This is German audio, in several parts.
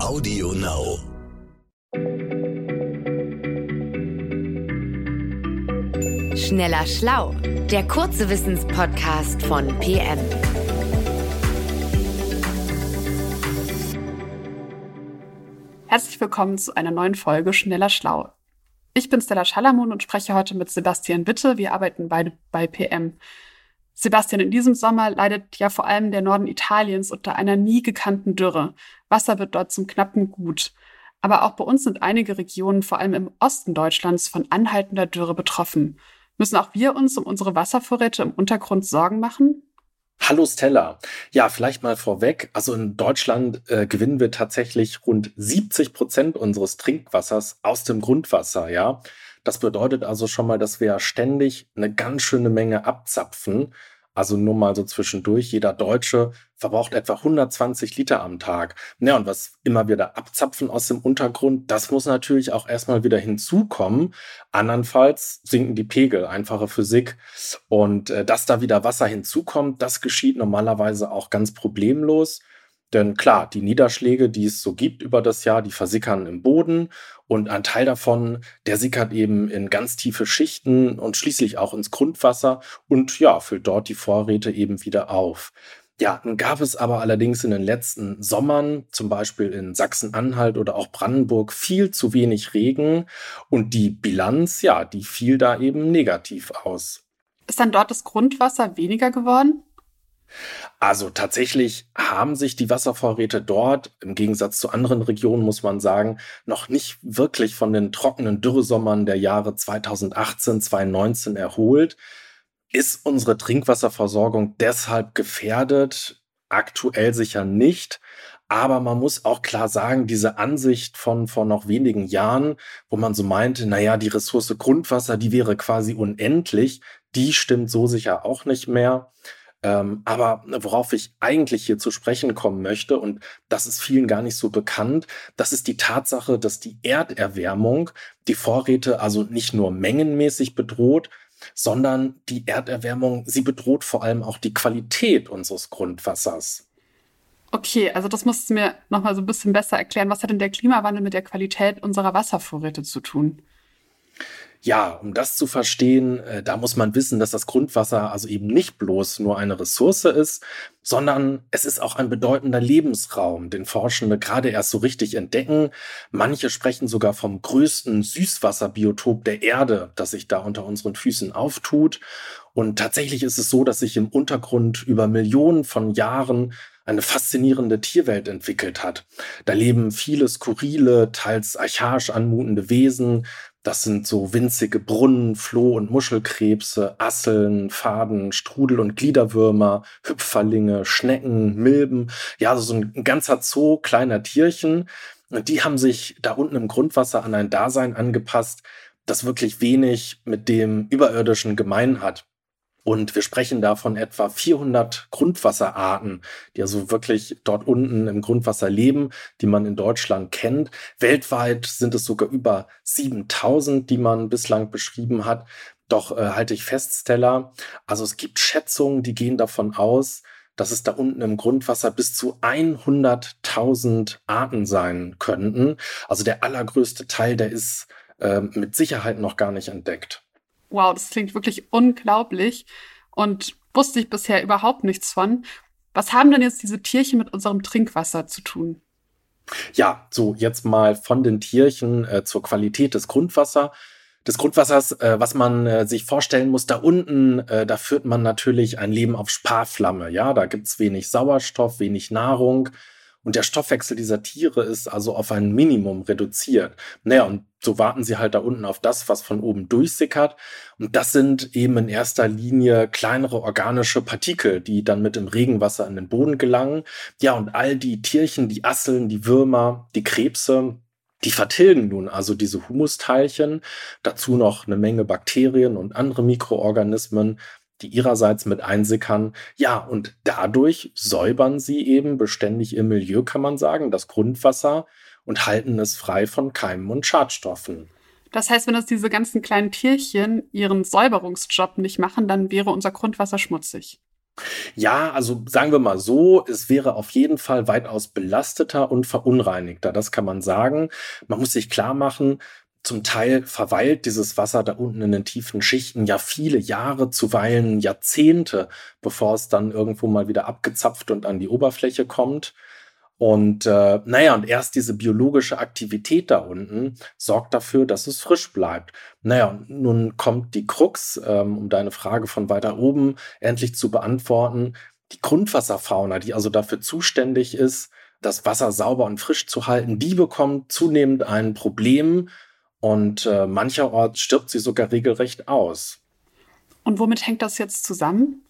Audio Now. Schneller Schlau, der kurze Wissenspodcast von PM. Herzlich willkommen zu einer neuen Folge Schneller Schlau. Ich bin Stella Schalamun und spreche heute mit Sebastian Witte. Wir arbeiten beide bei PM. Sebastian, in diesem Sommer leidet ja vor allem der Norden Italiens unter einer nie gekannten Dürre. Wasser wird dort zum knappen Gut. Aber auch bei uns sind einige Regionen, vor allem im Osten Deutschlands, von anhaltender Dürre betroffen. Müssen auch wir uns um unsere Wasservorräte im Untergrund Sorgen machen? Hallo Stella. Ja, vielleicht mal vorweg. Also in Deutschland äh, gewinnen wir tatsächlich rund 70 Prozent unseres Trinkwassers aus dem Grundwasser, ja. Das bedeutet also schon mal, dass wir ständig eine ganz schöne Menge abzapfen. Also nur mal so zwischendurch. Jeder Deutsche verbraucht etwa 120 Liter am Tag. Ja, und was immer wir da abzapfen aus dem Untergrund, das muss natürlich auch erstmal wieder hinzukommen. Andernfalls sinken die Pegel, einfache Physik. Und äh, dass da wieder Wasser hinzukommt, das geschieht normalerweise auch ganz problemlos. Denn klar, die Niederschläge, die es so gibt über das Jahr, die versickern im Boden und ein Teil davon, der sickert eben in ganz tiefe Schichten und schließlich auch ins Grundwasser und ja, füllt dort die Vorräte eben wieder auf. Ja, nun gab es aber allerdings in den letzten Sommern, zum Beispiel in Sachsen-Anhalt oder auch Brandenburg, viel zu wenig Regen und die Bilanz, ja, die fiel da eben negativ aus. Ist dann dort das Grundwasser weniger geworden? Also tatsächlich haben sich die Wasservorräte dort, im Gegensatz zu anderen Regionen muss man sagen, noch nicht wirklich von den trockenen Dürresommern der Jahre 2018, 2019 erholt. Ist unsere Trinkwasserversorgung deshalb gefährdet? Aktuell sicher nicht. Aber man muss auch klar sagen, diese Ansicht von vor noch wenigen Jahren, wo man so meinte, naja, die Ressource Grundwasser, die wäre quasi unendlich, die stimmt so sicher auch nicht mehr. Ähm, aber worauf ich eigentlich hier zu sprechen kommen möchte, und das ist vielen gar nicht so bekannt, das ist die Tatsache, dass die Erderwärmung die Vorräte also nicht nur mengenmäßig bedroht, sondern die Erderwärmung, sie bedroht vor allem auch die Qualität unseres Grundwassers. Okay, also das musst du mir nochmal so ein bisschen besser erklären. Was hat denn der Klimawandel mit der Qualität unserer Wasservorräte zu tun? Ja, um das zu verstehen, äh, da muss man wissen, dass das Grundwasser also eben nicht bloß nur eine Ressource ist, sondern es ist auch ein bedeutender Lebensraum, den Forschende gerade erst so richtig entdecken. Manche sprechen sogar vom größten Süßwasserbiotop der Erde, das sich da unter unseren Füßen auftut. Und tatsächlich ist es so, dass sich im Untergrund über Millionen von Jahren eine faszinierende Tierwelt entwickelt hat. Da leben viele skurrile, teils archaisch anmutende Wesen, das sind so winzige Brunnen, Floh- und Muschelkrebse, Asseln, Faden, Strudel- und Gliederwürmer, Hüpferlinge, Schnecken, Milben. Ja, so ein ganzer Zoo kleiner Tierchen. Und die haben sich da unten im Grundwasser an ein Dasein angepasst, das wirklich wenig mit dem Überirdischen gemein hat. Und wir sprechen da von etwa 400 Grundwasserarten, die also wirklich dort unten im Grundwasser leben, die man in Deutschland kennt. Weltweit sind es sogar über 7000, die man bislang beschrieben hat. Doch äh, halte ich fest, Stella, also es gibt Schätzungen, die gehen davon aus, dass es da unten im Grundwasser bis zu 100.000 Arten sein könnten. Also der allergrößte Teil, der ist äh, mit Sicherheit noch gar nicht entdeckt wow, das klingt wirklich unglaublich und wusste ich bisher überhaupt nichts von. Was haben denn jetzt diese Tierchen mit unserem Trinkwasser zu tun? Ja, so jetzt mal von den Tierchen äh, zur Qualität des Grundwassers. Des Grundwassers, äh, was man äh, sich vorstellen muss, da unten, äh, da führt man natürlich ein Leben auf Sparflamme. Ja, da gibt's wenig Sauerstoff, wenig Nahrung. Und der Stoffwechsel dieser Tiere ist also auf ein Minimum reduziert. Naja, und so warten sie halt da unten auf das, was von oben durchsickert. Und das sind eben in erster Linie kleinere organische Partikel, die dann mit dem Regenwasser in den Boden gelangen. Ja, und all die Tierchen, die Asseln, die Würmer, die Krebse, die vertilgen nun also diese Humusteilchen, dazu noch eine Menge Bakterien und andere Mikroorganismen, die ihrerseits mit einsickern. Ja, und dadurch säubern sie eben beständig ihr Milieu, kann man sagen, das Grundwasser und halten es frei von Keimen und Schadstoffen. Das heißt, wenn das diese ganzen kleinen Tierchen ihren Säuberungsjob nicht machen, dann wäre unser Grundwasser schmutzig. Ja, also sagen wir mal so, es wäre auf jeden Fall weitaus belasteter und verunreinigter. Das kann man sagen. Man muss sich klar machen, zum Teil verweilt dieses Wasser da unten in den tiefen Schichten ja viele Jahre, zuweilen Jahrzehnte, bevor es dann irgendwo mal wieder abgezapft und an die Oberfläche kommt. Und äh, naja, und erst diese biologische Aktivität da unten sorgt dafür, dass es frisch bleibt. Naja, nun kommt die Krux, ähm, um deine Frage von weiter oben endlich zu beantworten. Die Grundwasserfauna, die also dafür zuständig ist, das Wasser sauber und frisch zu halten, die bekommt zunehmend ein Problem und äh, mancherorts stirbt sie sogar regelrecht aus. Und womit hängt das jetzt zusammen?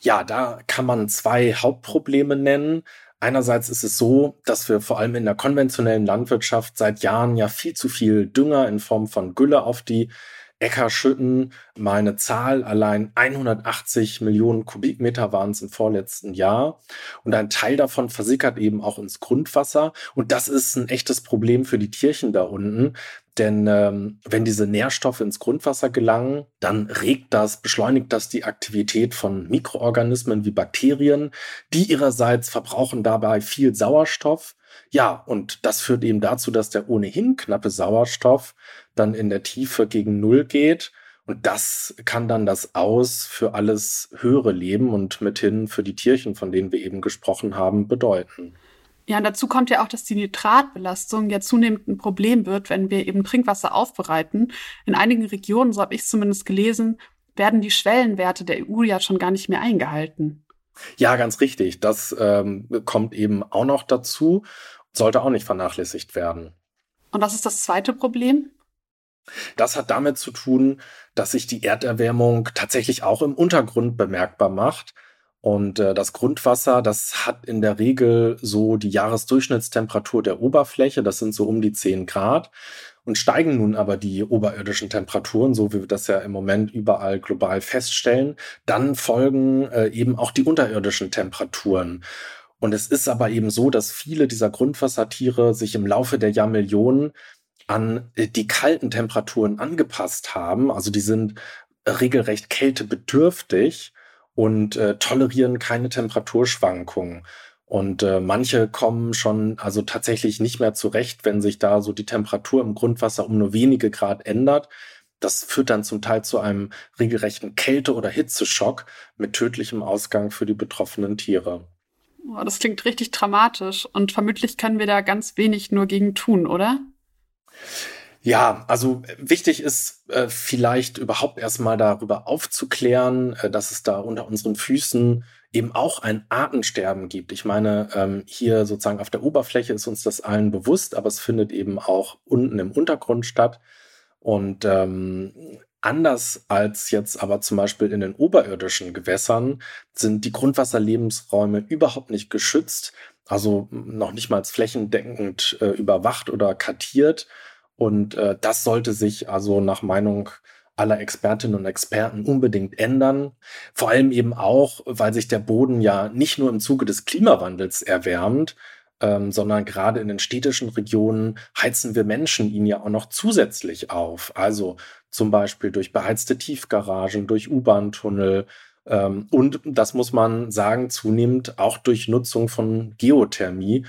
Ja, da kann man zwei Hauptprobleme nennen. Einerseits ist es so, dass wir vor allem in der konventionellen Landwirtschaft seit Jahren ja viel zu viel Dünger in Form von Gülle auf die Äcker schütten. Mal eine Zahl, allein 180 Millionen Kubikmeter waren es im vorletzten Jahr. Und ein Teil davon versickert eben auch ins Grundwasser. Und das ist ein echtes Problem für die Tierchen da unten. Denn ähm, wenn diese Nährstoffe ins Grundwasser gelangen, dann regt das, beschleunigt das die Aktivität von Mikroorganismen wie Bakterien. Die ihrerseits verbrauchen dabei viel Sauerstoff. Ja, und das führt eben dazu, dass der ohnehin knappe Sauerstoff dann in der Tiefe gegen Null geht. Und das kann dann das Aus für alles höhere Leben und mithin für die Tierchen, von denen wir eben gesprochen haben, bedeuten. Ja, und dazu kommt ja auch, dass die Nitratbelastung ja zunehmend ein Problem wird, wenn wir eben Trinkwasser aufbereiten. In einigen Regionen, so habe ich zumindest gelesen, werden die Schwellenwerte der EU ja schon gar nicht mehr eingehalten. Ja, ganz richtig. Das ähm, kommt eben auch noch dazu, sollte auch nicht vernachlässigt werden. Und was ist das zweite Problem? Das hat damit zu tun, dass sich die Erderwärmung tatsächlich auch im Untergrund bemerkbar macht. Und äh, das Grundwasser, das hat in der Regel so die Jahresdurchschnittstemperatur der Oberfläche, das sind so um die 10 Grad. Und steigen nun aber die oberirdischen Temperaturen, so wie wir das ja im Moment überall global feststellen, dann folgen äh, eben auch die unterirdischen Temperaturen. Und es ist aber eben so, dass viele dieser Grundwassertiere sich im Laufe der Jahrmillionen an äh, die kalten Temperaturen angepasst haben. Also die sind regelrecht kältebedürftig und äh, tolerieren keine Temperaturschwankungen. Und äh, manche kommen schon also tatsächlich nicht mehr zurecht, wenn sich da so die Temperatur im Grundwasser um nur wenige Grad ändert. Das führt dann zum Teil zu einem regelrechten Kälte- oder Hitzeschock mit tödlichem Ausgang für die betroffenen Tiere. Oh, das klingt richtig dramatisch und vermutlich können wir da ganz wenig nur gegen tun, oder? Ja, also äh, wichtig ist äh, vielleicht überhaupt erstmal darüber aufzuklären, äh, dass es da unter unseren Füßen eben auch ein Artensterben gibt. Ich meine, ähm, hier sozusagen auf der Oberfläche ist uns das allen bewusst, aber es findet eben auch unten im Untergrund statt. Und ähm, anders als jetzt aber zum Beispiel in den oberirdischen Gewässern sind die Grundwasserlebensräume überhaupt nicht geschützt, also noch nicht mal flächendeckend äh, überwacht oder kartiert. Und äh, das sollte sich also nach Meinung aller Expertinnen und Experten unbedingt ändern. Vor allem eben auch, weil sich der Boden ja nicht nur im Zuge des Klimawandels erwärmt, ähm, sondern gerade in den städtischen Regionen heizen wir Menschen ihn ja auch noch zusätzlich auf. Also zum Beispiel durch beheizte Tiefgaragen, durch U-Bahn-Tunnel ähm, und das muss man sagen, zunehmend auch durch Nutzung von Geothermie,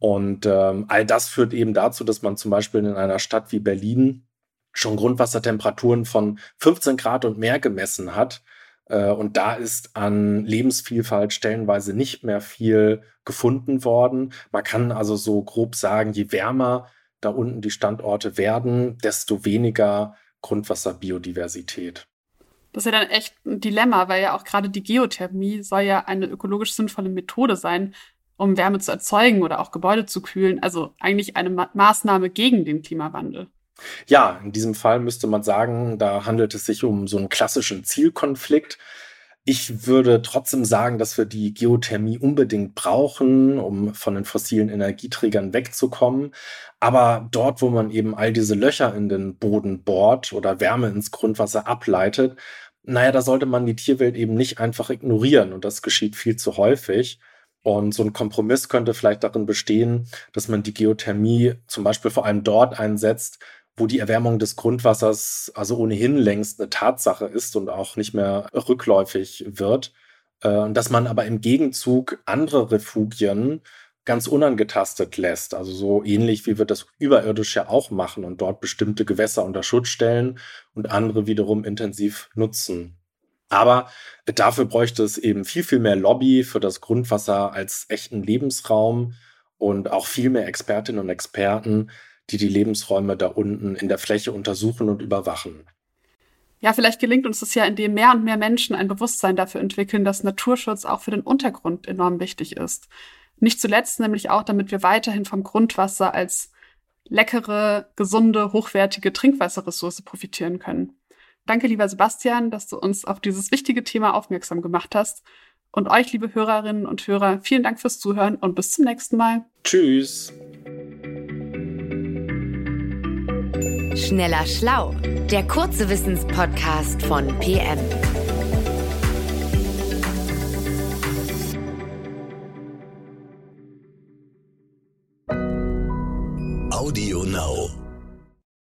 und ähm, all das führt eben dazu, dass man zum Beispiel in einer Stadt wie Berlin schon Grundwassertemperaturen von 15 Grad und mehr gemessen hat. Äh, und da ist an Lebensvielfalt stellenweise nicht mehr viel gefunden worden. Man kann also so grob sagen, je wärmer da unten die Standorte werden, desto weniger Grundwasserbiodiversität. Das ist ja dann echt ein Dilemma, weil ja auch gerade die Geothermie soll ja eine ökologisch sinnvolle Methode sein, um Wärme zu erzeugen oder auch Gebäude zu kühlen. Also eigentlich eine Ma Maßnahme gegen den Klimawandel. Ja, in diesem Fall müsste man sagen, da handelt es sich um so einen klassischen Zielkonflikt. Ich würde trotzdem sagen, dass wir die Geothermie unbedingt brauchen, um von den fossilen Energieträgern wegzukommen. Aber dort, wo man eben all diese Löcher in den Boden bohrt oder Wärme ins Grundwasser ableitet, naja, da sollte man die Tierwelt eben nicht einfach ignorieren. Und das geschieht viel zu häufig. Und so ein Kompromiss könnte vielleicht darin bestehen, dass man die Geothermie zum Beispiel vor allem dort einsetzt, wo die Erwärmung des Grundwassers also ohnehin längst eine Tatsache ist und auch nicht mehr rückläufig wird. äh, dass man aber im Gegenzug andere Refugien ganz unangetastet lässt. Also so ähnlich wie wir das überirdisch ja auch machen und dort bestimmte Gewässer unter Schutz stellen und andere wiederum intensiv nutzen. Aber dafür bräuchte es eben viel, viel mehr Lobby für das Grundwasser als echten Lebensraum und auch viel mehr Expertinnen und Experten, die die Lebensräume da unten in der Fläche untersuchen und überwachen. Ja, vielleicht gelingt uns das ja, indem mehr und mehr Menschen ein Bewusstsein dafür entwickeln, dass Naturschutz auch für den Untergrund enorm wichtig ist. Nicht zuletzt nämlich auch, damit wir weiterhin vom Grundwasser als leckere, gesunde, hochwertige Trinkwasserressource profitieren können. Danke, lieber Sebastian, dass du uns auf dieses wichtige Thema aufmerksam gemacht hast. Und euch, liebe Hörerinnen und Hörer, vielen Dank fürs Zuhören und bis zum nächsten Mal. Tschüss. Schneller Schlau, der kurze Wissenspodcast von PM.